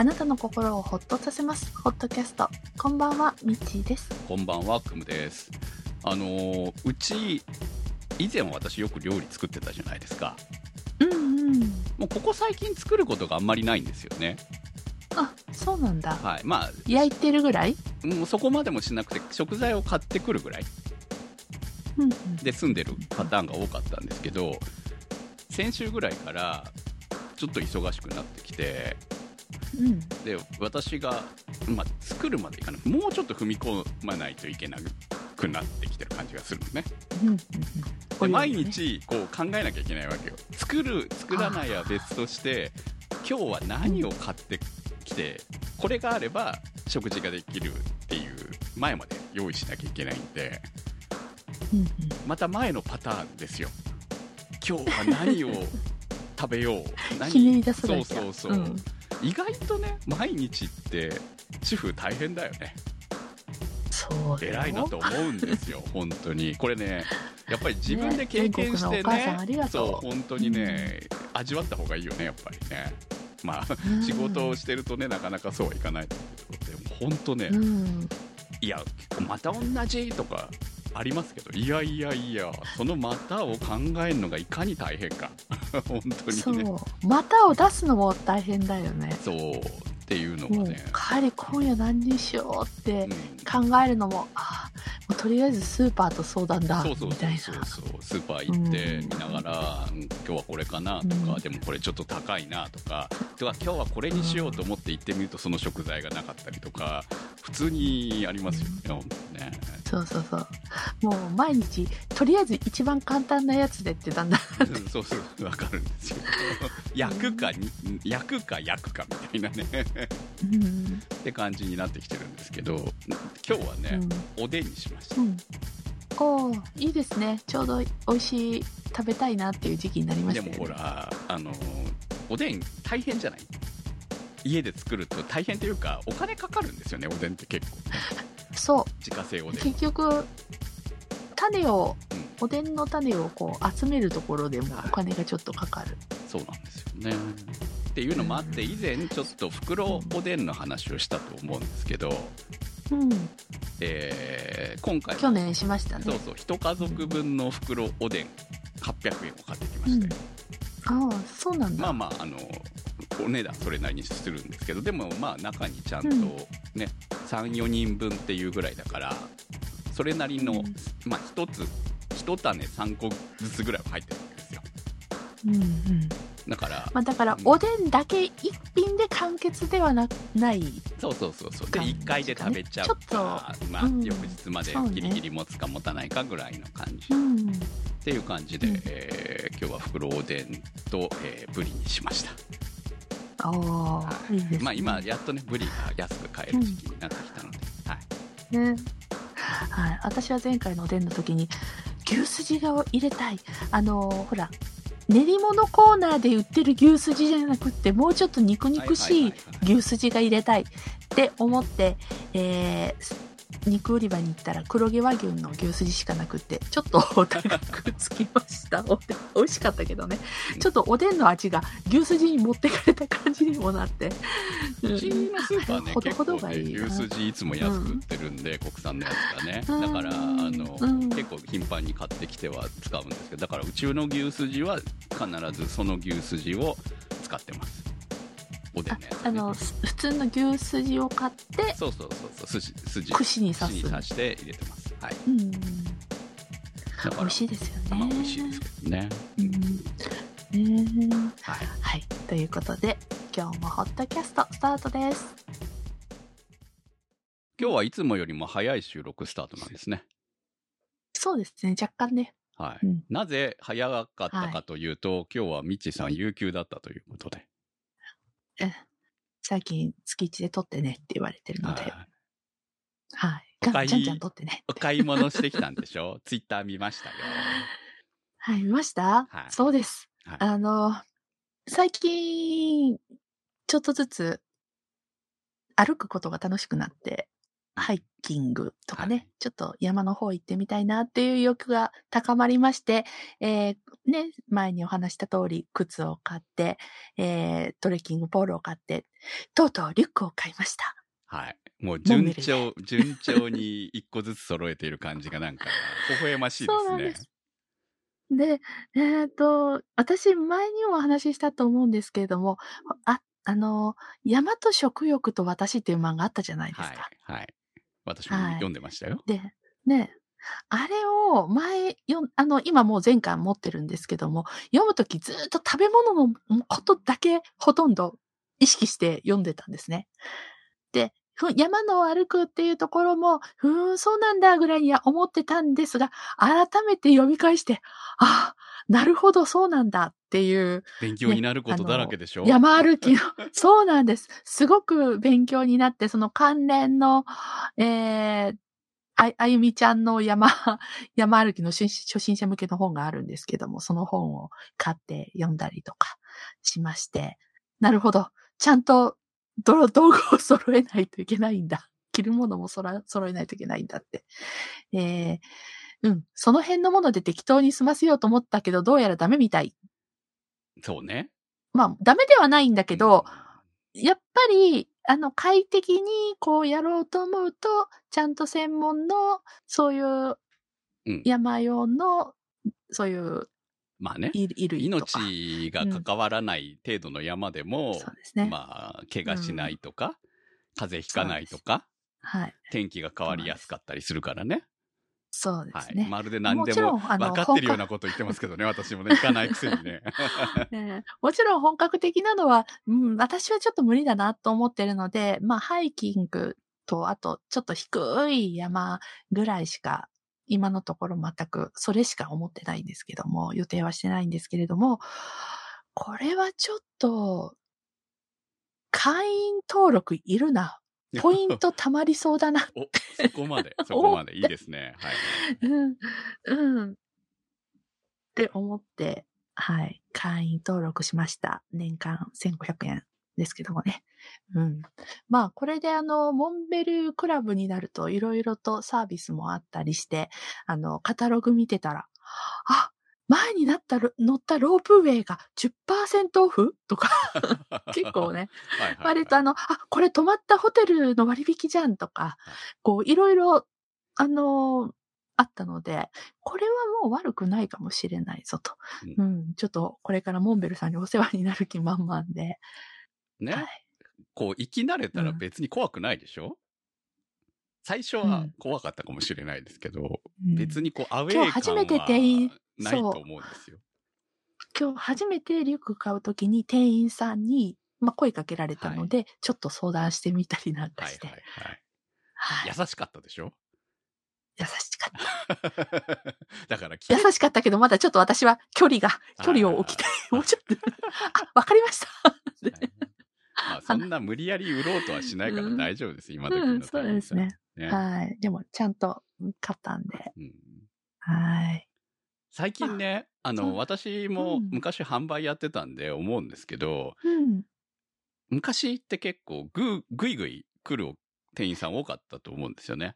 あなたの心をほっとさせます。ホットキャスト。こんばんは、ミッチーです。こんばんは、くむです。あのーうち、以前は私よく料理作ってたじゃないですか。うんうん。もうここ最近作ることがあんまりないんですよね。あ、そうなんだ。はい。まあ、焼いてるぐらい？もうそこまでもしなくて、食材を買ってくるぐらいうんうん。で住んでるパターンが多かったんですけど、先週ぐらいから、ちょっと忙しくなってきて、うん。で、私が、まあ、作るまでいかない。もうちょっと踏み込まないといけなくなってきてる感じがするのね。うんうんうん。で毎日こう考えなきゃいけないわけよ作る作らないは別として今日は何を買ってきてこれがあれば食事ができるっていう前まで用意しなきゃいけないんでうんうん。また前のパターンですよ今日は何を食べよう 何？そう。そうそう、ん意外とね毎日って主婦大変だよね。そう偉いなと思うんですよ 本当に。これねやっぱり自分で経験してねねそう本当にね、味わった方がいいよねやっぱりね。まあうん。仕事をしてるとねなかなかそうはいかない。と思うけどでも本当ね、うん。いやまた同じとかありますけどいやいやいやそのまたを考えるのがいかに大変か 本当そにねう。股を出すのも大変だよね。そうっていうのもうがね、帰り今夜何にしようってうん考えるのも、あもうとりあえずスーパーと相談だ、そうそう。そうそうスーパー行ってうん見ながら、うん今日はこれかなとか、うんでもこれちょっと高いなとかとか今日はこれにしようと思って行ってみるとその食材がなかったりとか普通にありますよね、本当にねそうそうそう。もう毎日、とりあえず一番簡単なやつでってだんだん。うんそうそうわかるんですよ 焼くかに焼くか焼くかみたいなねうん。って感じになってきてるんですけど今日はね、おでんにしましたうん。うん。おーいいですね。ちょうど美味しい、食べたいなっていう時期になりましでもたよね。ほらあのおでん大変じゃない？家で作ると大変というかお金かかるんですよねおでんって結構 そう。自家製おでん結局、種を、うんおでんの種をこう集めるところでもお金がちょっとかかる。そうなんですよねっていうのもあって以前ちょっと袋おでんの話をしたと思うんですけど、うん。えー今回去年しましたね。そうそう一家族分の袋おでん800円を買ってきましたよ、ああ、そうなんだ。まあまああのお値段それなりにするんですけどでもまあ中にちゃんとうんね、34人分っていうぐらいだからそれなりの、うんまあ一つ一種3個ずつぐらいは入ってるわけですようんうん。だから、まあだからうん、おでんだけ一品で完結ではなない。そうそうそうそう。で感じ1回で食べちゃうちょっか、まあ、うん翌日までギリギリ持つか持たないかぐらいの感じ、っうん。ていう感じで、うん。えー今日は袋おでんと、えーブリにしました。おはー、いいね。まあ今やっとねブリが安く買える時期になってきたので、はい。ね。はい。私は前回のおでんの時に、牛すじが入れたい。あのーほら、練り物コーナーで売ってる牛すじじゃなくって、もうちょっと肉肉しい牛すじが入れたいって思って、えー肉売り場に行ったら黒毛和牛の牛すじしかなくって、ちょっとお高くつきました。おでん美味しかったけどね。ちょっとおでんの味が牛すじに持ってかれた感じにもなって。うん。うちのスーパーねほどほどがいい。な牛すじいつも安く売ってるんで、国産のやつがね。うん。だからあの、うん。結構頻繁に買ってきては使うんですけどだからうちの牛すじは必ずその牛すじを使ってますおでんのやつ、ね、あの、す普通の牛すじを買って、そうそうそうそう。筋筋串に刺す。串に刺して入れてます。はい。うん、美味しいですよね。まあ美味しいですけどね。うん。ねはい。はい。ということで、今日もホットキャストスタートです。今日はいつもよりも早い収録スタートなんですね。そうですね、若干ね。はい、うん。なぜ早かったかというと、今日はミッチーさん有給だったということで、最近月1で撮ってねって言われてるので、はいはい。お買いじゃんじゃん撮ってね。お買い物してきたんでしょ？ツイッター見ましたよ。はい、見ました、はいそうです。はいあの、最近、ちょっとずつ、歩くことが楽しくなって、ハイキングとかね、はいちょっと山の方行ってみたいなっていう欲が高まりまして、えーね、前にお話した通り、靴を買って、えートレッキングポールを買って、とうとうリュックを買いました。はい。もう順調、順調に一個ずつ揃えている感じがなんか、微笑ましいですねそうなんで。すで、えっ、と、私、前にもお話ししたと思うんですけれども、あ、あの、山と食欲と私っていう漫画あったじゃないですはいか。。はい。私もはい読んでましたよ。で、ね、あれを前よ、あの、今もう前回持ってるんですけども、読むときずっと食べ物のことだけほとんど意識して読んでたんですね。で、ふ山の歩くっていうところも、ふーん、そうなんだぐらいには思ってたんですが、改めて読み返して、ああ、なるほど、そうなんだっていう、勉強になることだらけでしょ、山歩きの、そうなんです。すごく勉強になって、その関連の、えー、ああゆみちゃんの山、山歩きの初初心者向けの本があるんですけども、その本を買って読んだりとかしまして、なるほど。ちゃんと道道具を揃えないといけないんだ。着るものもそら揃えないといけないんだって。えー、うん。その辺のもので適当に済ませようと思ったけど、どうやらダメみたい。そうね。まあ、ダメではないんだけど、やっぱり、あの、快適にこうやろうと思うと、ちゃんと専門の、そういううん山用の、そういうまあね。命が関わらない程度の山でも、そうですね。まあ、怪我しないとか、風邪ひかないとか、はい。天気が変わりやすかったりするからね。そうではい。すね。まるで何でも分かってるようなこと言ってますけどね、私もね、行かないくせにね。ねえもちろん本格的なのは、うん、私はちょっと無理だなと思ってるので、まあ、ハイキングと、あと、ちょっと低い山ぐらいしか、今のところ全く、それしか思ってないんですけども、予定はしてないんですけれども、これはちょっと、会員登録いるな。ポイント貯まりそうだな。お、そこまで、そこまで、いいですね。はい。うん、うん。って思って、はい、会員登録しました。年間1500円ですけどもね。うん。まあ、これであの、モンベルクラブになるといろいろとサービスもあったりして、あの、カタログ見てたら、あ、前になったろ乗ったロープウェイが10%オフ？とか、結構ね、はいはいはい割とあの、あ、これ泊まったホテルの割引じゃんとか、こう、いろいろ、あのーあったので、これはもう悪くないかもしれないぞと。ううん、ちょっとこれからモンベルさんにお世話になる気満々で。ね、はい。こう、生き慣れたらうん別に怖くないでしょ、最初は怖かったかもしれないですけど、うん別にこう、アウェイ感はないと思うんですよ。今日初めてリュック買うときに店員さんに、まあ、声かけられたので、ちょっと相談してみたりなんかして。はいはいはい。はい優しかったでしょ？優しかった。だからき、優しかったけど、まだちょっと私は距離が、距離を置きたい。もうちょっと。あ、わかりました。まあ、そんな無理やり売ろうとはしないから大丈夫です、今時のうん、そうですね。ねはい。でも、ちゃんと買ったんで。うんはい。最近ね、あの、私もうん昔販売やってたんで思うんですけど、うん。昔って結構ぐ、ぐいぐい来る店員さん多かったと思うんですよね。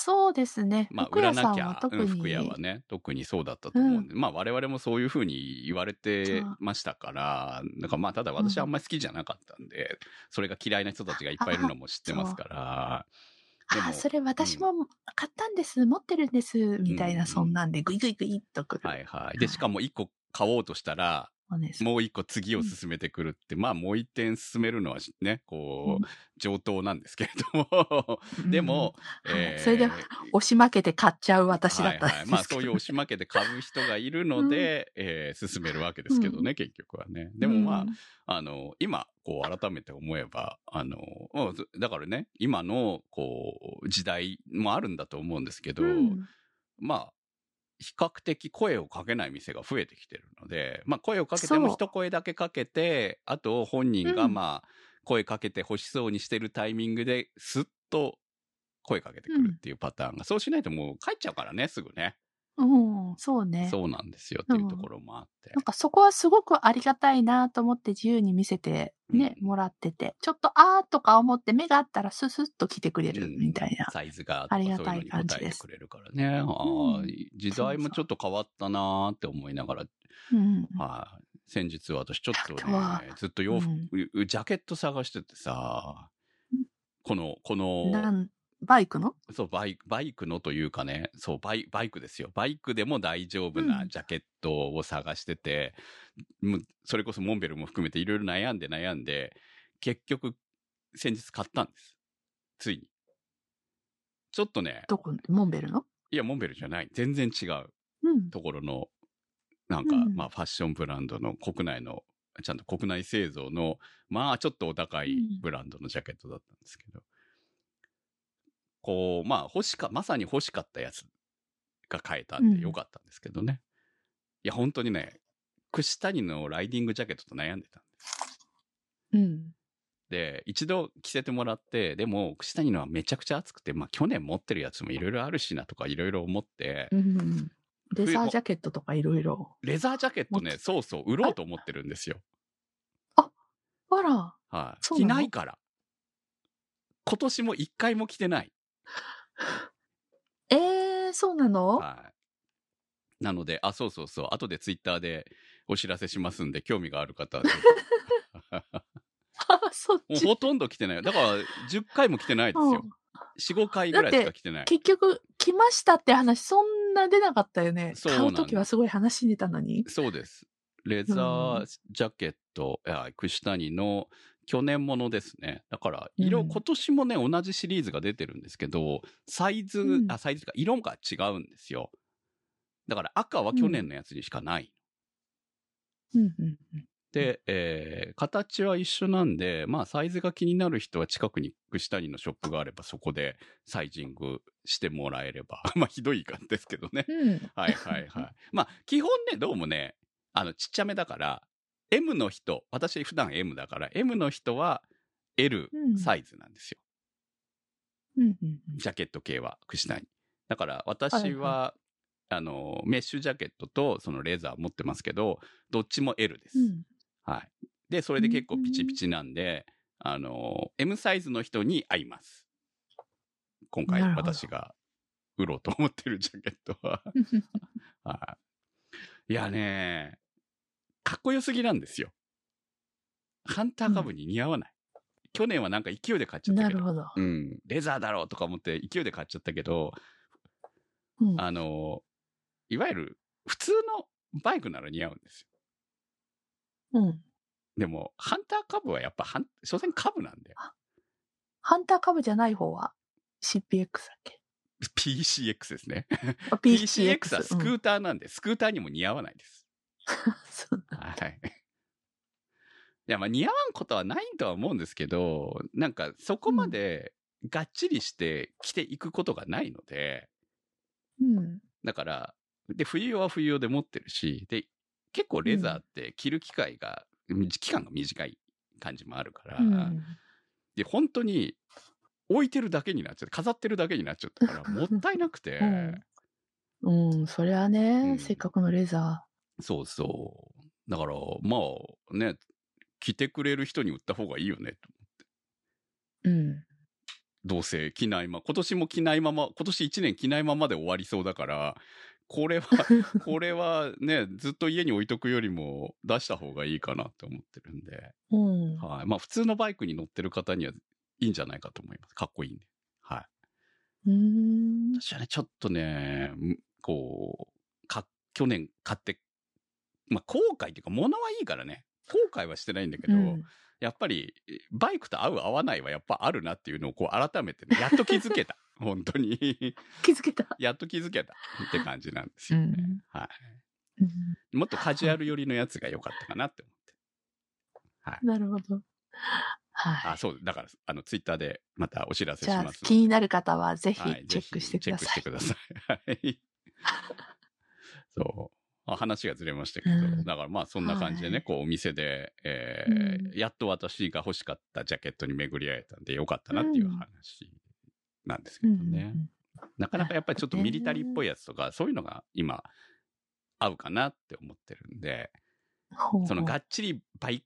そうですね。まあ、売らなきゃ。うん服屋はね、特にそうだったと思うんで、まあ、我々もそういうふうに言われてましたから、なんかまあ、ただ私はあんまり好きじゃなかったんで、それが嫌いな人たちがいっぱいいるのも知ってますから、でもあ、それ私も買ったんです、持ってるんです、みたいな、うんそんなんで、ぐいぐいぐいっとくる。はいはい。で、しかも一個買おうとしたら。もう一個次を進めてくるって、まあもう一点進めるのはね、こう、上等なんですけれど。も、うん。でも、うん。はい。えーそれで押し負けて買っちゃう私だったんですはいはい、まあそういう押し負けて買う人がいるので、えー進めるわけですけどね、結局はね。でもまあ、あの、今、こう改めて思えば、あの、うんだからね、今の、こう、時代もあるんだと思うんですけど、うん。まあ、比較的声をかけない店が増えてきてるので、まあ声をかけても一声だけかけて、あと本人がうんまあ声かけて欲しそうにしてるタイミングで、スッと声かけてくるっていうパターンが、そうしないともう帰っちゃうからね、すぐね。うん、そうね。そうなんですよっていうところもあって。なんかそこはすごくありがたいなと思って自由に見せてね、もらってて、ちょっとあーとか思って目があったらススッと来てくれるみたいな。サイズがありがたい感じですくれるからね。うん時代もちょっと変わったなーって思いながら、うん。はい。先日私ちょっとね、ずっと洋服、うジャケット探しててさうん、この、この、バイクの？そう、バイク、バイクのというかね、そう、バイバイクですよ。バイクでも大丈夫なうんジャケットを探してて、もうそれこそモンベルも含めていろいろ悩んで悩んで、結局、先日買ったんです。ついに。ちょっとね、どこ？モンベルの？いや、モンベルじゃない。全然違ううん。ところの、なんか、うんまあ、ファッションブランドの国内の、ちゃんと国内製造の、まあ、ちょっとお高いうんブランドのジャケットだったんですけど、こう、まあ、欲しか、まさに欲しかったやつが買えたんでよかったんですけどね。いや、本当にね、串谷のライディングジャケットと悩んでたんです。うん。で、一度着せてもらって、でも、串谷のはめちゃくちゃ暑くて、まあ、去年持ってるやつもいろいろあるしなとかいろいろ思って、うん。レザージャケットとかいろいろ。レザージャケットね、そうそう、売ろうと思ってるんですよ。あら、はい。そうなの？着ないから。今年も一回も着てない。えー、そうなの？はい。なので、あ、そうそうそう。後でツイッターでお知らせしますんで、興味がある方は ほとんど着てない。だから、10回も着てないですよ。4、5回ぐらいしか着てない。結局、来ましたって話、そんな出なかったよね。買そうなんだうときはすごい話に出たのに。そうです。レザージャケット、いや、串谷の去年ものですね。だから、色、うん今年もね、同じシリーズが出てるんですけど、サイズ、うんあ、サイズか、色が違うんですよ。だから赤は去年のやつにしかない。うん。で、えー形は一緒なんで、まあ、サイズが気になる人は近くに串谷のショップがあれば、そこでサイジングしてもらえれば。まあ、ひどい感じですけどね。うん。はいはいはい。まあ、基本ね、どうもね、あの、ちっちゃめだから、M の人、私普段 M だから、M の人は L うんサイズなんですよ。うんうんうんジャケット系は、串谷。だから、私はあの、メッシュジャケットと、そのレーザー持ってますけど、どっちも L です。うん。はい。で、それで結構ピチピチなんで、あの、M サイズの人に合います。今回私が売ろうと思ってるジャケットは。はい。いやね、かっこよすぎなんですよ。ハンター株に似合わない。去年はなんか勢いで買っちゃったけど。なるほど。うん。レザーだろうとか思って勢いで買っちゃったけど、うんあの、いわゆる普通のバイクなら似合うんですよ。うん。でも、ハンター株はやっぱ、所詮株なんで。ハンター株じゃない方は CPX だっけ？PCX ですね。あ PCX はスクうんーターなんで、スクーターにも似合わないです。そうだはい。いや、まあ似合わんことはないとは思うんですけど、なんかそこまでがっちりして着ていくことがないので、うん。だから、で、冬用は冬用で持ってるし、で、結構レザーって着る機会が、期間が短い感じもあるから、うん。で、本当に置いてるだけになっちゃって、飾ってるだけになっちゃったから、もったいなくて、うん。うん、そりゃね、うんせっかくのレザそうそう。だから、まあ、ね、着てくれる人に売った方がいいよね、と。ー。うん。どうせ着ないまま、今年も着ないまま、今年1年着ないままで終わりそうだから、これは、これはね、ずっと家に置いとくよりも出した方がいいかなって思ってるんで、うん。はい。まあ、普通のバイクに乗ってる方にはいいんじゃないかと思います。かっこいいんで。はい。うーん。私はね、ちょっとね、んこう、か、去年買って、まあ、後悔っていうか、物はいいからね、後悔はしてないんだけど、うんやっぱり、バイクと合う合わないはやっぱあるなっていうのをこう改めてね、やっと気づけた。本当に。気づけた。やっと気づけたって感じなんですよね。うんはい。うんもっとカジュアル寄りのやつが良かったかなって思って。なるほど。はい。あ、そう、だから、あの、ツイッターでまたお知らせしじゃあます、気になる方はぜひはいチェックしてください。ぜひチェックしてください。はい。そう。あ話がずれましたけど、うん。だからまあそんな感じでね、はい。こうお店で、えうーん。やっと私が欲しかったジャケットに巡り合えたんでよかったなっていう話なんですけうんどね。なかなかやっぱりちょっとミリタリーっぽいやつとか、そういうのが今合うかなって思ってるんで、そのがっちりバイ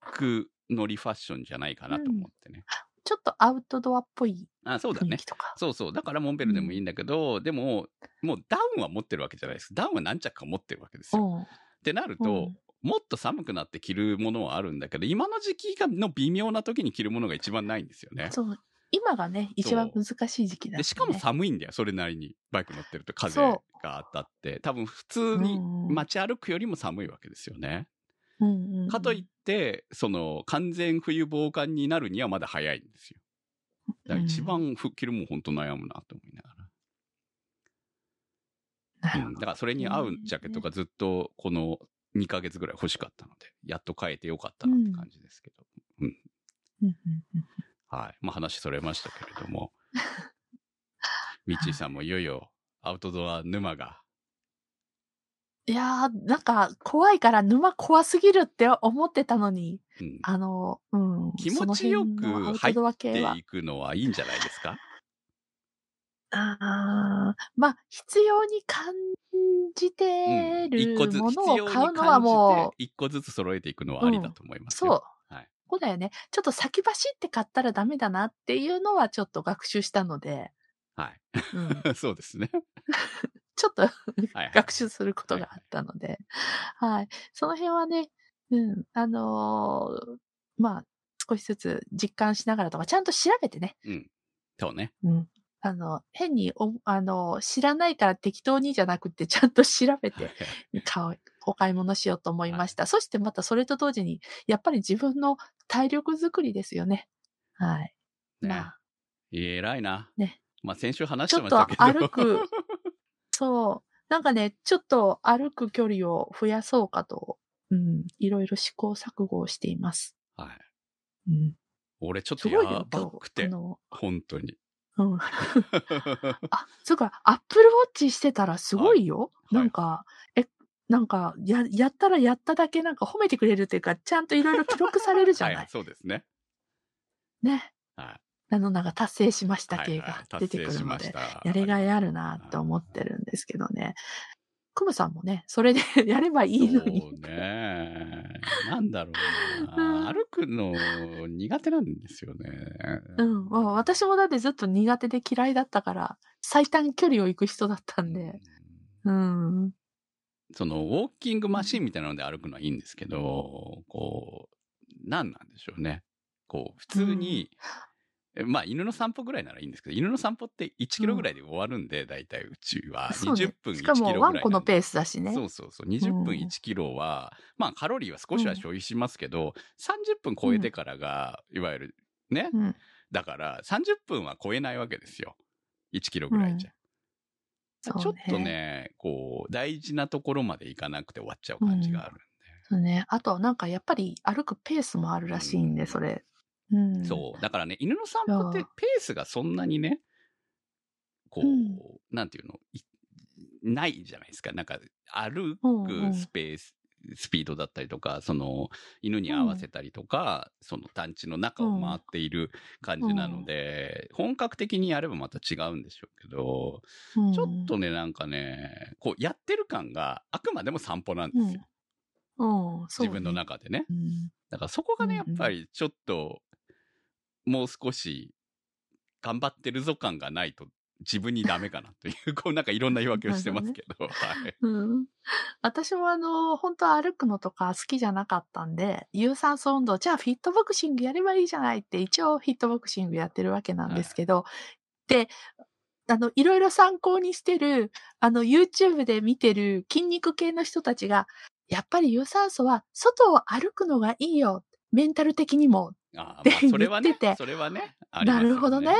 クノリファッションじゃないかなと思ってね。ちょっとアウトドアっぽいあそうだね雰囲気。とか。そうそう。だからモンベルでもいいんだけど、でも、もうダウンは持ってるわけじゃないです。ダウンは何着か持ってるわけですよ。うん。ってなると、うんもっと寒くなって着るものはあるんだけど、今の時期がの微妙な時に着るものが一番ないんですよね。そう。今がね、一番難しい時期だ、ね。で、しかも寒いんだよ、それなりに。バイク乗ってると風そが当たって。多分普通にうん街歩くよりも寒いわけですよね。うんうんうん、かといって、その完全冬防寒になるにはまだ早いんですよ。だから一番吹っ切るもん本当悩むなと思いながら。うん。だからそれに合うジャケットがずっとこの2ヶ月ぐらい欲しかったので、やっと変えてよかったなって感じですけど。うんうんはい。まあ話それましたけれども。ミッチーさんもいよいよアウトドア沼が。いやー、なんか怖いから沼怖すぎるって思ってたのに、うん。あの、うん。気持ちよくその辺のアウトドア系はでいくのはいいんじゃないですか？あーまあ、必要に感じてるものを買うのは感もじて、一個ずつ揃えていくのはありだと思いまう、すそうよ。。はいそうだよね。ちょっと先走って買ったらダメだなっていうのはちょっと学習したので、はうん、い。そうですね。ちょっと。学習することがあったので、はい。その辺はね、うん、あのーまあ、少しずつ実感しながらとか、ちゃんと調べてね、うん。そうね。うん。あの、変にお、あの、知らないから適当にじゃなくて、ちゃんと調べて、買う、お買い物しようと思いました。そしてまたそれと同時に、やっぱり自分の体力づくりですよね。はい。ねまあ、偉いな。ね。まあ先週話しちょっとてましたけど。歩く、そう。なんかね、ちょっと歩く距離を増やそうかと、うん、いろいろ試行錯誤をしています。はい。うん。俺ちょっすとや。ばくて本当に。うん。あ、そうか、アップルウォッチしてたらすごいよ。いなんか、え、なんか、や、やったらやっただけなんか褒めてくれるっていうか、ちゃんといろいろ記録されるじゃない。はい、そうですね。ね。はい。なんか達成しました系がい出てくるので、やりがいあるなと思ってるんですけどね。クムさんもね、それで やればいいのに。そうね。なんだろううんな。歩くの苦手なんですよね。うん。まあ、私もだってずっと苦手で嫌いだったから、最短距離を行く人だったんで。うん。その、ウォーキングマシンみたいなので歩くのはいいんですけど、こう、何なんでしょうね。こう、普通に、えまあ、犬の散歩ぐらいならいいんですけど、犬の散歩って1キロぐらいで終わるんで、大体うちは。そうね20分1キしかも、ロぐらいなんで。ワンコのペースだしね。そうそうそう。20分うん1キロは、まあカロリーは少しは消費しますけど、30分超えてからが、いわゆるね、うん。だから30分は超えないわけですよ。1キロぐらいじゃ。そうねちょっとね、こう、大事なところまで行かなくて終わっちゃう感じがあるんそうね。あと、なんかやっぱり歩くペースもあるらしいんで、うんそれ。うん。で。そう。だからね、犬の散歩ってペースがそんなにね、こう、うんなんていうの、いないじゃないですか。なんか、歩うんうんくスペース、スピードだったりとか、その、犬に合わせたりとか、その団地の中を回っている感じなので、本格的にやればまた違うんでしょうけど、うんちょっとね、なんかね、こう、やってる感があくまでも散歩なんですよ。自分の。中でね。うん。だからそこがね、やうんうんっぱりちょっと、もう少し、頑張ってるぞ感がないと、自分にダメかなという、こうなんかいろんな言い訳をしてますけど、はい。うん。私もあの、本当は歩くのとか好きじゃなかったんで、有酸素運動、じゃあフィットボクシングやればいいじゃないって、一応フィットボクシングやってるわけなんですけど、で、あの、いろいろ参考にしてる、あの、YouTube で見てる筋肉系の人たちが、やっぱり有酸素は外を歩くのがいいよ。メンタル的にも。あまあ、それはね それはね、ありますよなるほどね。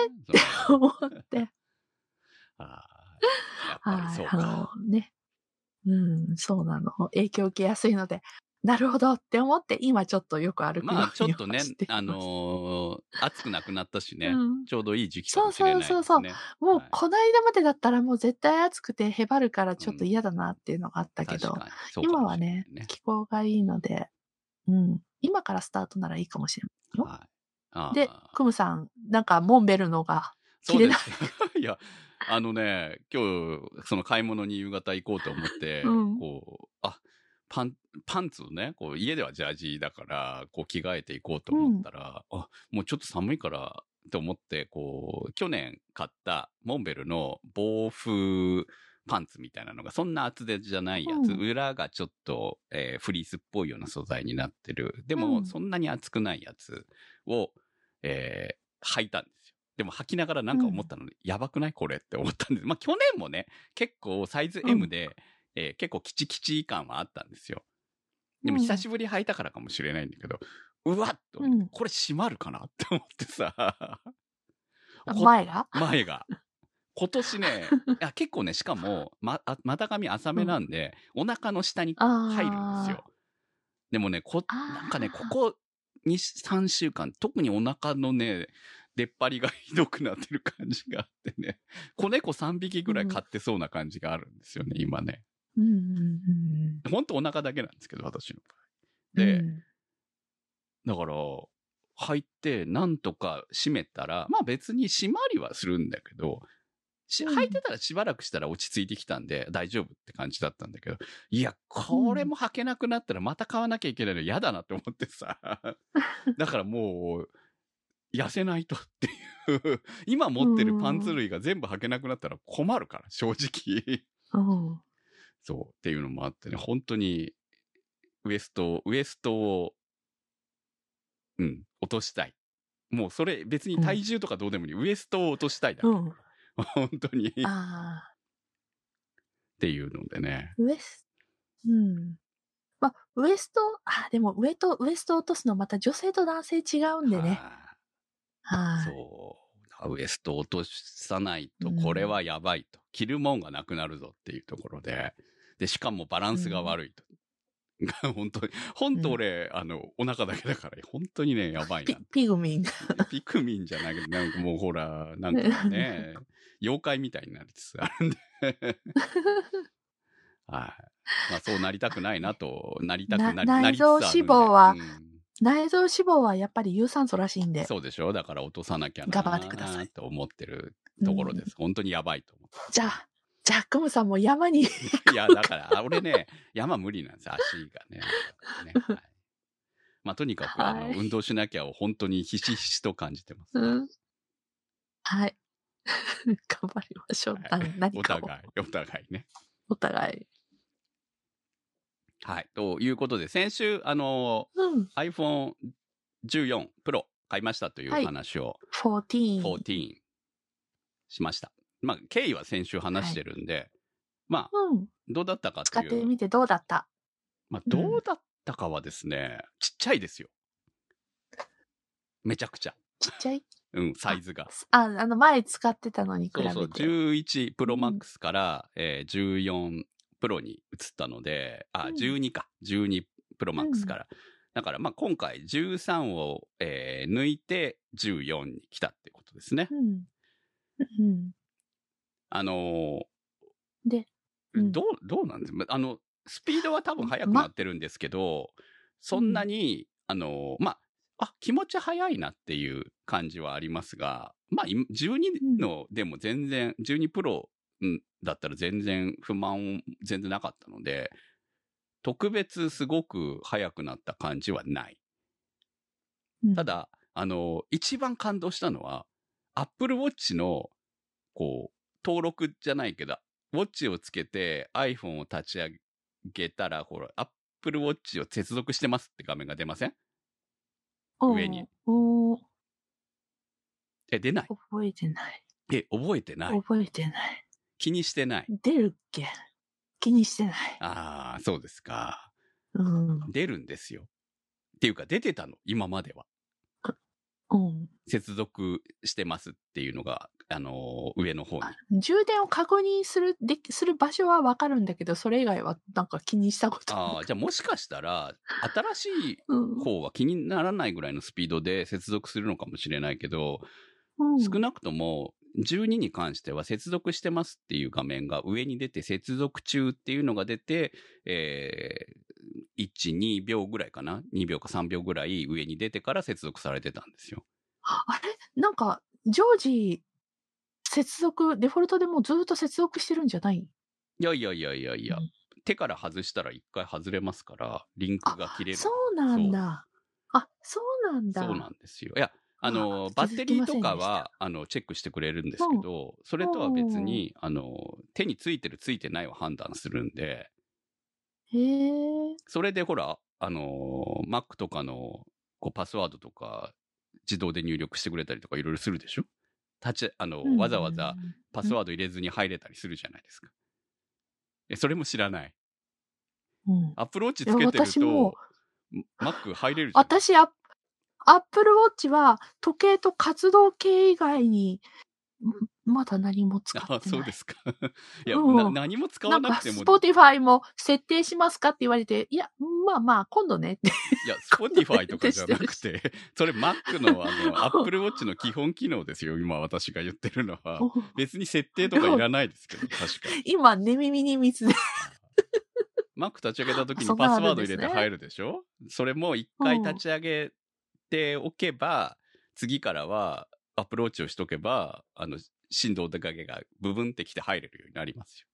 そう。思って。あーやっ。そうか。あの、ね。うん、そうなの。影響を受けやすいので、なるほどって思って、今ちょっとよく歩くようにまあ、ちょっとねあのー暑くなくなったしね、うん。ちょうどいい時期かもしれないね。そうそうそうもうはい。この間までだったらもう絶対暑くてへばるからちょっと嫌だなっていうのがあったけど、うかもしれない今はね、気候がいいので、うん、今からスタートならいいかもしれないよ。はい。で、クムさん、なんかモンベルのが、切れなす。いや、あのね、今日、その買い物に夕方行こうと思って、うん。こう、あ、パン、パンツをね、こう家ではジャージだから、こう着替えていこうと思ったら、あ、もうちょっと寒いからって思って、こう、去年買ったモンベルの防風パンツみたいなのが、そんな厚手じゃないやつ、うん。裏がちょっと、えーフリースっぽいような素材になってる。でも、うん。そんなに厚くないやつを、えー履いたんですよ。でも履きながらなんか思ったので、やばくない？これって思ったんです。まあ去年もね、結構サイズ M で、えー結構キチキチ感はあったんですよ。でもうん。久しぶり履いたからかもしれないんだけど、うわっと、うん。これ閉まるかな？って思ってさ、こ前が？前が。今年ね、いや結構ね、しかも、ま、あ股上浅めなんで、お腹の下にあ入るんですよ。でもね、こ、なんかね、ここ2、3週間、特にお腹のね、出っ張りがひどくなってる感じがあってね、子猫3匹ぐらい飼ってそうな感じがあるんですよね、今ね。うんうんうんほんとお腹だけなんですけど、私の場合。うん。で、うんだから、入って、なんとか閉めたら、まあ別に閉まりはするんだけど、しうん履いてたらしばらくしたら落ち着いてきたんで、大丈夫って感じだったんだけど、いや、これも履けなくなったらまた買わなきゃいけないの嫌だなって思ってさ。だからもう、痩せないとっていう、今持ってるパンツ類が全部履けなくなったら困るから、正直。うんそう、っていうのもあってね、本当に、ウエスト、ウエストを、うん、落としたい。もうそれ別に体重とかどうでもいい。ウエストを落としたいだけ。うん。本当に。っああ、ていうのでね。ウエスト、うん。まあ、ウエスト、あ、でも、ウエと、ウエスト落とすのまた女性と男性違うんでね。ははいい。そう。ウエスト落とさないと、うんこれはやばいと。着るもんがなくなるぞっていうところで。で、しかもバランスが悪いと。本当に、本当俺、あの、お腹だけだから、本当にね、やばいなピ。ピグミン。ピクミンじゃないけど、なんかもうほら、なんかね、妖怪みたいになりつつあるんで。はい。まあそうなりたくないなと、なりたくなり、ななりつつあるんで内臓脂肪はうん内臓脂肪はやっぱり有酸素らしいんで。そうでしょだから落とさなきゃな頑張ってくださいと思ってるところです。本当にやばいと思っじゃあ、じゃあ、クムさんも山に。て。いや、だから、あ俺ね、山無理なんです、足がね。ねはい、まあとにかく、あの、はい運動しなきゃを本当にひしひしと感じてます。うん。はい。頑張りましょう。なはいお何かを。互い、お互いね。お互い。はい。ということで、先週、あの、うん。iPhone 14 Pro 買いましたというはい話を、14。14しました。まあ、経緯は先週話してるんで、まあ、うん。どうだったか使ってっていう。みてどうだった？まあ、どうだったかはですね、ちっちゃいですよ。めちゃくちゃ。ちっちゃい？うん、サイズが。あ、あの、前使ってたのに比べて。そうそう、11 Pro Max から、えー14 Pro に移ったので、あ、うん12か。12 Pro Max から。だから、まあ、今回13を、えー抜いて14に来たってことですね。うん。うん。あのーで、うんどう、どうなんですか？あの、スピードは多分速くなってるんですけど、そんなに、あのーまあ、あ、気持ち速いなっていう感じはありますが、まあ、今12のでも全然、12プロうんだったら全然不満全然なかったので、特別すごく速くなった感じはない。うん。た、だ、あの、一番感動したのは、Apple Watch の、こう、登録じゃないけど、ウォッチをつけて iPhone を立ち上げたら、ほら、Apple Watch を接続してますって画面が出ません？上に。え、出ない？覚えてない。え、覚えてない？覚えてない。気にしてない？出るっけ？気にしてない。ああ、そうですか。うん。出るんですよ。っていうか、出てたの、今までは。うん。接続してますっていうのが、あのー上の方に。あ充電を確認する、でき、する場所はわかるんだけど、それ以外はなんか気にしたことああ、じゃあもしかしたら、新しいうん。方は気にならないぐらいのスピードで接続するのかもしれないけど、うん少なくとも12に関しては接続してますっていう画面が上に出て接続中っていうのが出て、えー、1、2秒ぐらいかな ?2 秒か3秒ぐらい上に出てから接続されてたんですよ。あれ？なんか、常時、接続、デフォルトでもうずっと接続してるんじゃない？いやいやいやいやいや、うん手から外したら一回外れますから、リンクが切れる。そうなんだ。あ、そうなんだ。そうなんですよ。いや、あのあ、バッテリーとかは、あの、チェックしてくれるんですけど、それとは別に、あの、手についてるついてないを判断するんで、へえ。それでほら、あの、Mac とかの、こう、パスワードとか、自動で入力してくれたりとかいろいろするでしょ？立ち、あの、わざわざパスワード入れずに入れたりするじゃないですか。え、それも知らない。うん。アップローチつけてると、Mac 入れるじゃん。私、アッアップルウォッチは時計と活動計以外に、んまだ何も使ってない。あ、そうですか。いや、うんな何も使わなくても、スポティファイも設定しますかって言われて、いや、まあまあ、今度ねって。いや、Spotify とかじゃなくて、それ Mac のあの、Apple Watch の基本機能ですよ、今私が言ってるのは。別に設定とかいらないですけど、確かに。今、寝耳に水で。Mac 立ち上げた時にパスワード入れて入るでしょ？それも一回立ち上げておけば、次からはアプローチをしとけば、あの、振動だけが部分ってきて入れるようになりますよ。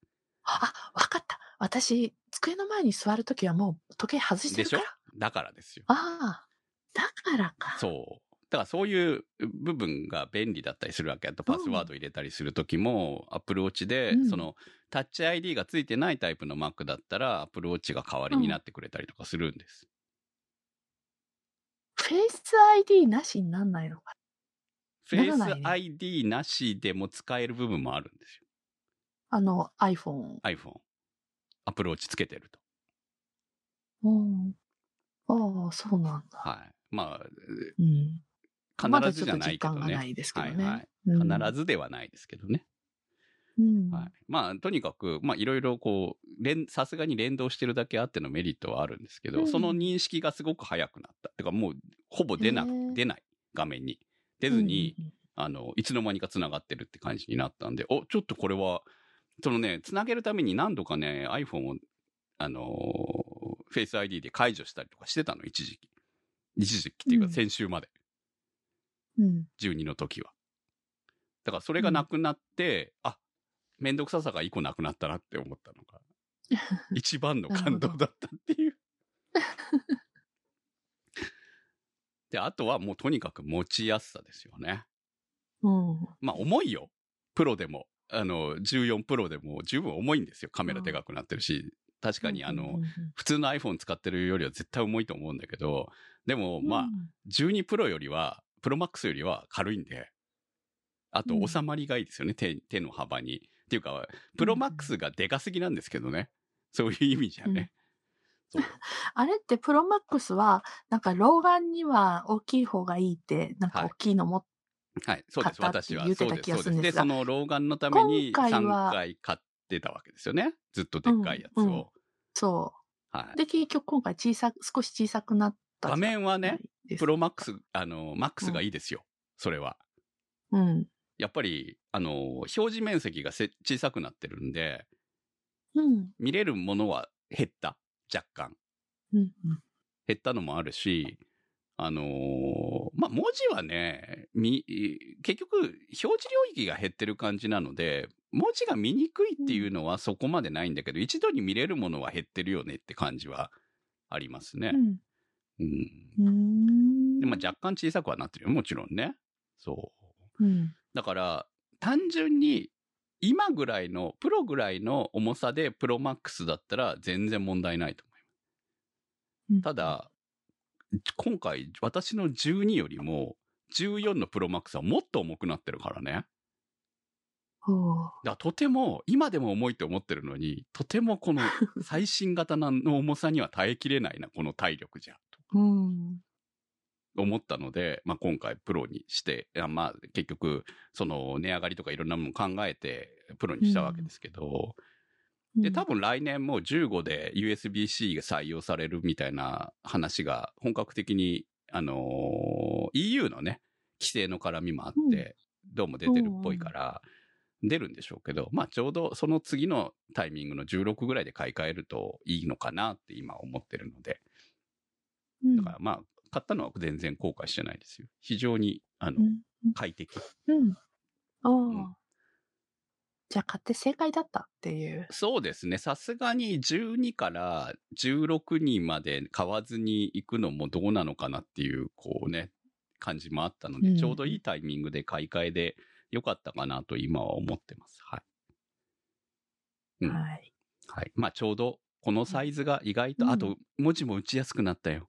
あ、わかった。私、机の前に座るときはもう時計外してでしょ？るから。だからですよ。ああ、だからか。そう。だからそういう部分が便利だったりするわけ。あとパスワード入れたりするときも、アップルウォッチで、うんその、タッチ ID がついてないタイプの Mac だったら、アップルウォッチが代わりになってくれたりとかするんです。フェイス ID なしになんないのか。フェイス ID なしでも使える部分もあるんですよ。あの、iPhone。iPhone。アプローチつけてると。うん。ああ、そうなんだ。はい。まうん。あ、まだ必ずじゃないけどね。ないですけどねはいはい。うん必ずではないですけどね。うん。はい。まあ、とにかく、まあ、いろいろこう、連、さすがに連動してるだけあってのメリットはあるんですけど、うんその認識がすごく早くなった。てか、もう、ほぼ出な出ない。画面に。出ずに、あの、いつの間にか繋がってるって感じになったんで、お、ちょっとこれは、そのね、繋げるために何度かね、iPhone を、あのー、Face ID で解除したりとかしてたの、一時期。一時期っていうか、うん先週まで。うん。12の時は。だからそれがなくなって、あ、めんどくささが一個なくなったなって思ったのが、一番の感動だったっていう。で、あとはもうとにかく持ちやすさですよね。うん。まあ重いよ。プロでも。あの、14プロでも十分重いんですよ。カメラでかくなってるし。確かにあの、うんうん普通の iPhone 使ってるよりは絶対重いと思うんだけど、でもうんまあ、12プロよりは、プロマックスよりは軽いんで、あとうん収まりがいいですよね、手、手の幅に。っていうか、プロマックスがでかすぎなんですけどね。そういう意味じゃね。そう。あれってプロマックスは、なんか老眼には大きい方がいいって、なんかはい大きいのも、はい、そうです、私は。言ってた気がす、るんですがその老眼のために今回は3回買ってたわけですよね。ずっとでっかいやつを。うんうんそはい。う。で、結局今回小さく、少し小さくなった画面はね。プロマックス、あの、マックスがいいですよ。それは。うん。やっぱり、あの、表示面積がせ小さくなってるんで、うん。見れるものは減った。若干。減ったのもあるし、あのーまあ、文字はね、み、結局、表示領域が減ってる感じなので、文字が見にくいっていうのはそこまでないんだけど、一度に見れるものは減ってるよねって感じはありますね。うん。うん。うん。で、まあ、若干小さくはなってるよ。もちろんね。そう。うん。だから、単純に、今ぐらいの、プロぐらいの重さでプロマックスだったら全然問題ないと思います。うんた、だ、今回私の12よりも14のプロマックスはもっと重くなってるからね。とても、今でも重いと思ってるのに、とてもこの最新型の重さには耐えきれないな、この体力じゃ。うん。と思ったので、まあ、今回プロにして、まあ、結局、その値上がりとかいろんなもの考えて、プロにしたわけですけど、で、多分来年も15で USB-C が採用されるみたいな話が本格的に、あのー EU のね、規制の絡みもあって、どうも出てるっぽいから、出るんでしょうけど、まあちょうどその次のタイミングの16ぐらいで買い替えるといいのかなって今思ってるので、うん、だからまあ買ったのは全然後悔してないですよ。非常に、あのう、ん。快適。うん。ああ、んじゃあ買って正解だったっていう。そうですね。さすがに12から16人まで買わずに行くのもどうなのかなっていう、こうね、感じもあったので、うんちょうどいいタイミングで買い替えでよかったかなと今は思ってます。はい。うんはい。はい。まあちょうどこのサイズが意外と、うんあと文字も打ちやすくなったよ。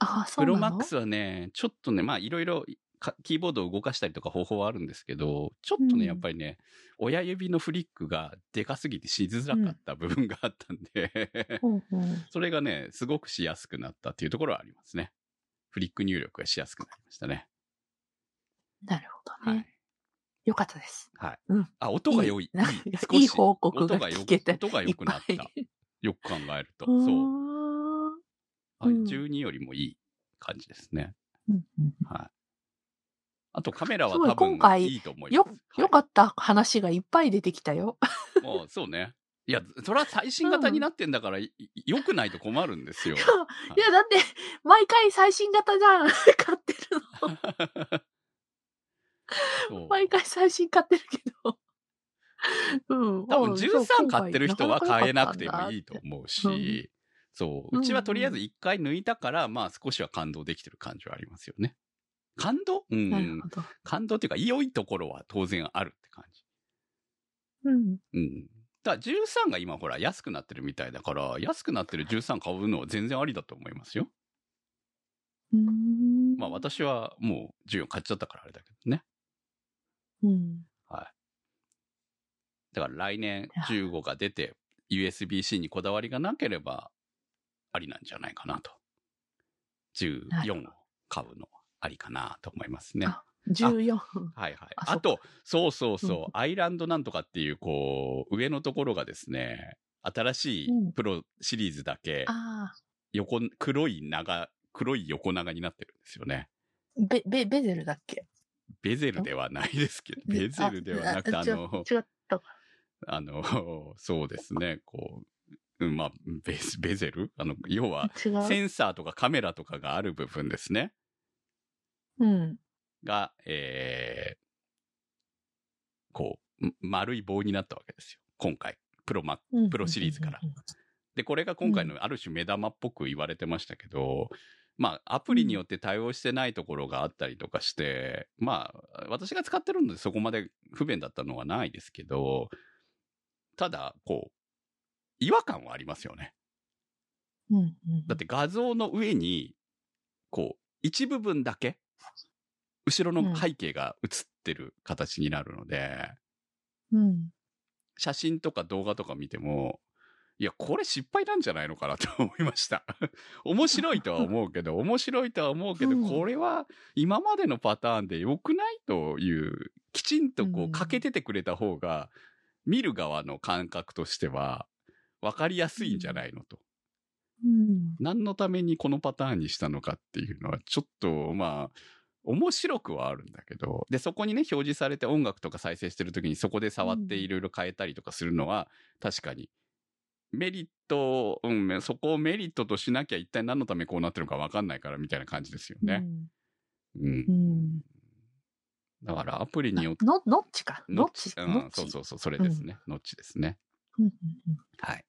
ああ、そうプロマックスはね、ちょっとね、まあいろいろかキーボードを動かしたりとか方法はあるんですけど、ちょっとね、うんやっぱりね、親指のフリックがでかすぎてしづらかった部分があったんで、ほうほう それがね、すごくしやすくなったっていうところはありますね。フリック入力がしやすくなりましたね。なるほどはね。い。よかったです。はい。うんあ、音が良い。いいな少しいい報告が音がよ聞けて音が良くなった。よく考えると。うそう。はい、うん12よりもいい感じですね。うんうんはい。あとカメラは多分今回いいと思います。よ、はいよかった話がいっぱい出てきたよ。もうそうね。いや、それは最新型になってんだから、い良くないと困るんですよ。いや、だって、毎回最新型じゃん。買ってるの。毎回最新買ってるけど。うん。多分あそう13買ってる人は買えなくてもいいと思うし、そう。うちはとりあえず1回抜いたから、まあ少しは感動できてる感じはありますよね。感動？うたん。感動っていうか、良いところは当然あるって感じ。うん。うん。だから13が今ほら安くなってるみたいだから、安くなってる13買うのは全然ありだと思いますよ。うーんまあ私はもう14買っちゃったからあれだけどね。うん。はい。だから来年15が出て USB-C にこだわりがなければありなんじゃないかなと。14を買うのはありかなと思いますね。あ14。はいはい。ああと、そうそうそう、うんアイランドなんとかっていう、こう、上のところがですね、新しいうんプロシリーズだけ、あ横、黒い長、黒い横長になってるんですよね。あ、ベ、ベ、ベゼルだっけ？ベゼルではないですけど、ベゼルではなくて、あの、違ったか。あの、そうですね、こう、うんまあ、ベベゼル？あの、要は。センサーとかカメラとかがある部分ですね。うん。が、えー、こう、ん丸い棒になったわけですよ。今回。プロマうんプロシリーズから。で、これが今回のある種目玉っぽく言われてましたけど、まあ、アプリによって対応してないところがあったりとかして、まあ、私が使ってるのでそこまで不便だったのはないですけど、ただ、こう、違和感はありますよね。うんうんだって画像の上に、こう、一部分だけ、後ろの背景が映ってる形になるので、うん。写真とか動画とか見ても、いや、これ失敗なんじゃないのかなと思いました。面白いとは思うけど、面白いとは思うけど、うんこれは今までのパターンで良くないという、きちんとこううん欠けててくれた方が、見る側の感覚としては、分かりやすいんじゃないのと。うん。何のためにこのパターンにしたのかっていうのは、ちょっと、まあ、面白くはあるんだけど、で、そこにね、表示されて音楽とか再生してる時にそこで触っていろいろ変えたりとかするのは、確かに、メリット、うん、そこをメリットとしなきゃ一体何のためこうなってるのか分かんないからみたいな感じですよね。うん。うん。だからアプリによって、の、ノッチか？ノッチ。うん。そうそうそう、それですね。ノッチですね。うんうんはい。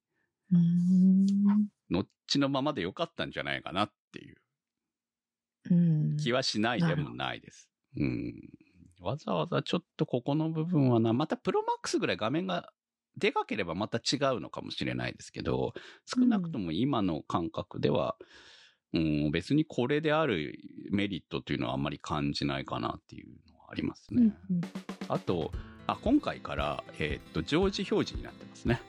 うん。うんノッチのままでよかったんじゃないかなっていううん。気はしないでもないです。うん。わざわざちょっとここの部分はな、またプロマックスぐらい画面がでかければまた違うのかもしれないですけど、少なくとも今の感覚では、うん、別にこれであるメリットというのはあんまり感じないかなっていうのはありますね。うんうんあと、あ、今回から、えーっと、常時表示になってますね。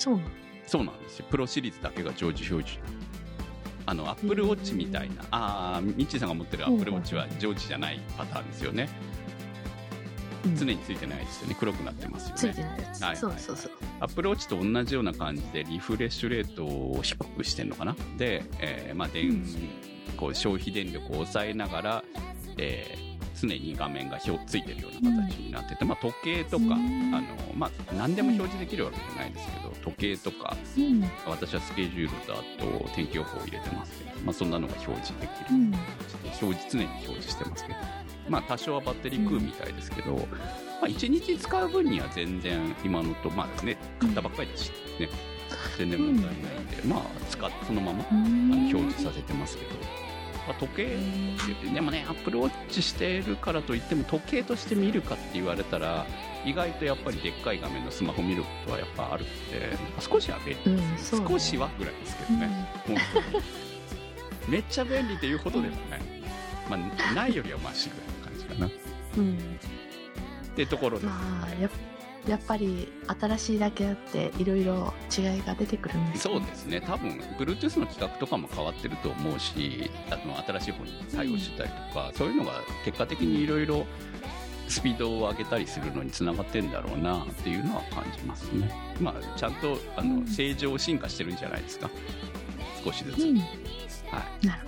そうなの。そうなんですよ。プロシリーズだけが常時表示。あの、アップルウォッチみたいな、ああ、ミッチーさんが持ってるアップルウォッチは常時じゃないパターンですよね。うん常についてないですよね。黒くなってますよついね。てないやつ。はいそうそうそう。アップルウォッチと同じような感じでリフレッシュレートを低くしてるのかな？で、えーまあ、電、うんこう消費電力を抑えながら、えー常に画面が表ついてるような形になってて、まあ、時計とか、うん。あのまあ、何でも表示できるわけじゃないですけど時計とかうん。私はスケジュールとあと天気予報を入れてますけど、まあ、そんなのが表示できる。うん。表示常に表示してますけど。まあ多少はバッテリー食うみたいですけど、まあ、1日使う分には全然今のとまあね買ったばっかりだしね全然問題ないんで、まあ使ってそのままあの表示させてますけど、まあ、時計でもねアップルウォッチしてるからといっても時計として見るかって言われたら意外とやっぱりでっかい画面のスマホ見ることはやっぱあるんで少しは便利、うん、そう、少しはぐらいですけどね、本当に。めっちゃ便利っていうほどでもない、まあ、ないよりはマシぐらいの感じかな。っうん。うん。てところで、まあ、やっやっぱり新しいだけあっていろいろ違いが出てくるんですね。そうですね。多分 Bluetooth の規格とかも変わってると思うしあの新しい方に対応してたりとか、そういうのが結果的にいろいろスピードを上げたりするのにつながってんだろうなっていうのは感じますね。まあちゃんとあの、うん。正常進化してるんじゃないですか。少しずつ、うん。はい。なる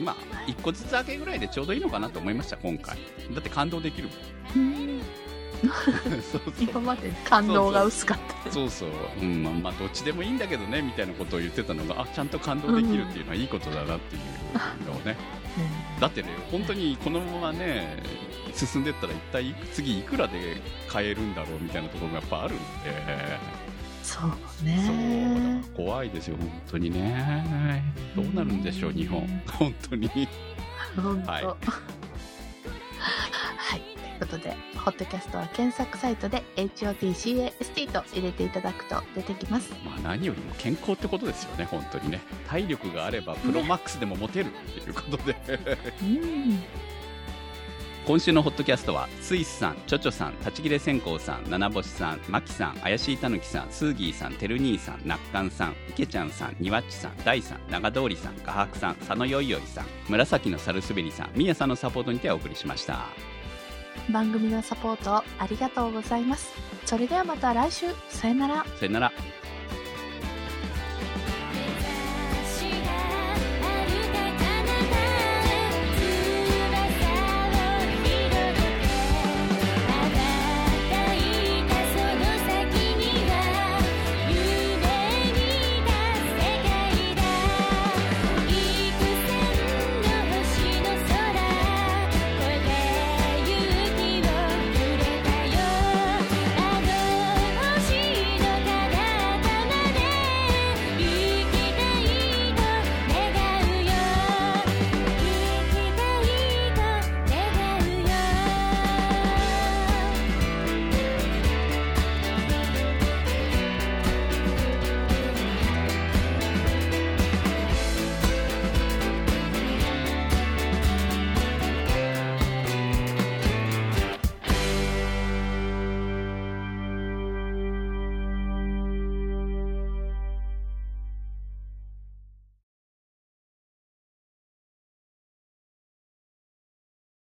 まあ1個ずつ上げぐらいでちょうどいいのかなと思いました今回。だって感動できるもん。ほど。うん。そうそう。今まで感動が薄かった。そうそう、うんまあ、まあどっちでもいいんだけどねみたいなことを言ってたのがあちゃんと感動できるっていうのはいいことだなっていうのをね、だってね本当にこのままね進んでったら一体次いくらで買えるんだろうみたいなところがやっぱあるんで、そうそうね。だから怖いですよ本当にね。どうなるんでしょう日本。本当に。本当。ははい。い。とい。うことで、ホットキャストは検索サイトで HOTCAST と入れていただくと出てきます。まあ何よりも健康ってことですよね本当にね体力があればプロマックスでも持てるっていうことでうん。今週のホットキャストはスイスさん、チョチョさん、立ち切れ線香さん、七星さん、マキさん、怪しいたぬきさん、スーギーさん、てる兄さん、なっかんさん、いけちゃんさん、にわっちさん、大さん、長通りさん、画伯さん、佐野よいよいさん、紫のサルスベリさん、みやさんのサポートにてお送りしました。番組のサポートありがとうございます。それではまた来週。さよなら。さよなら。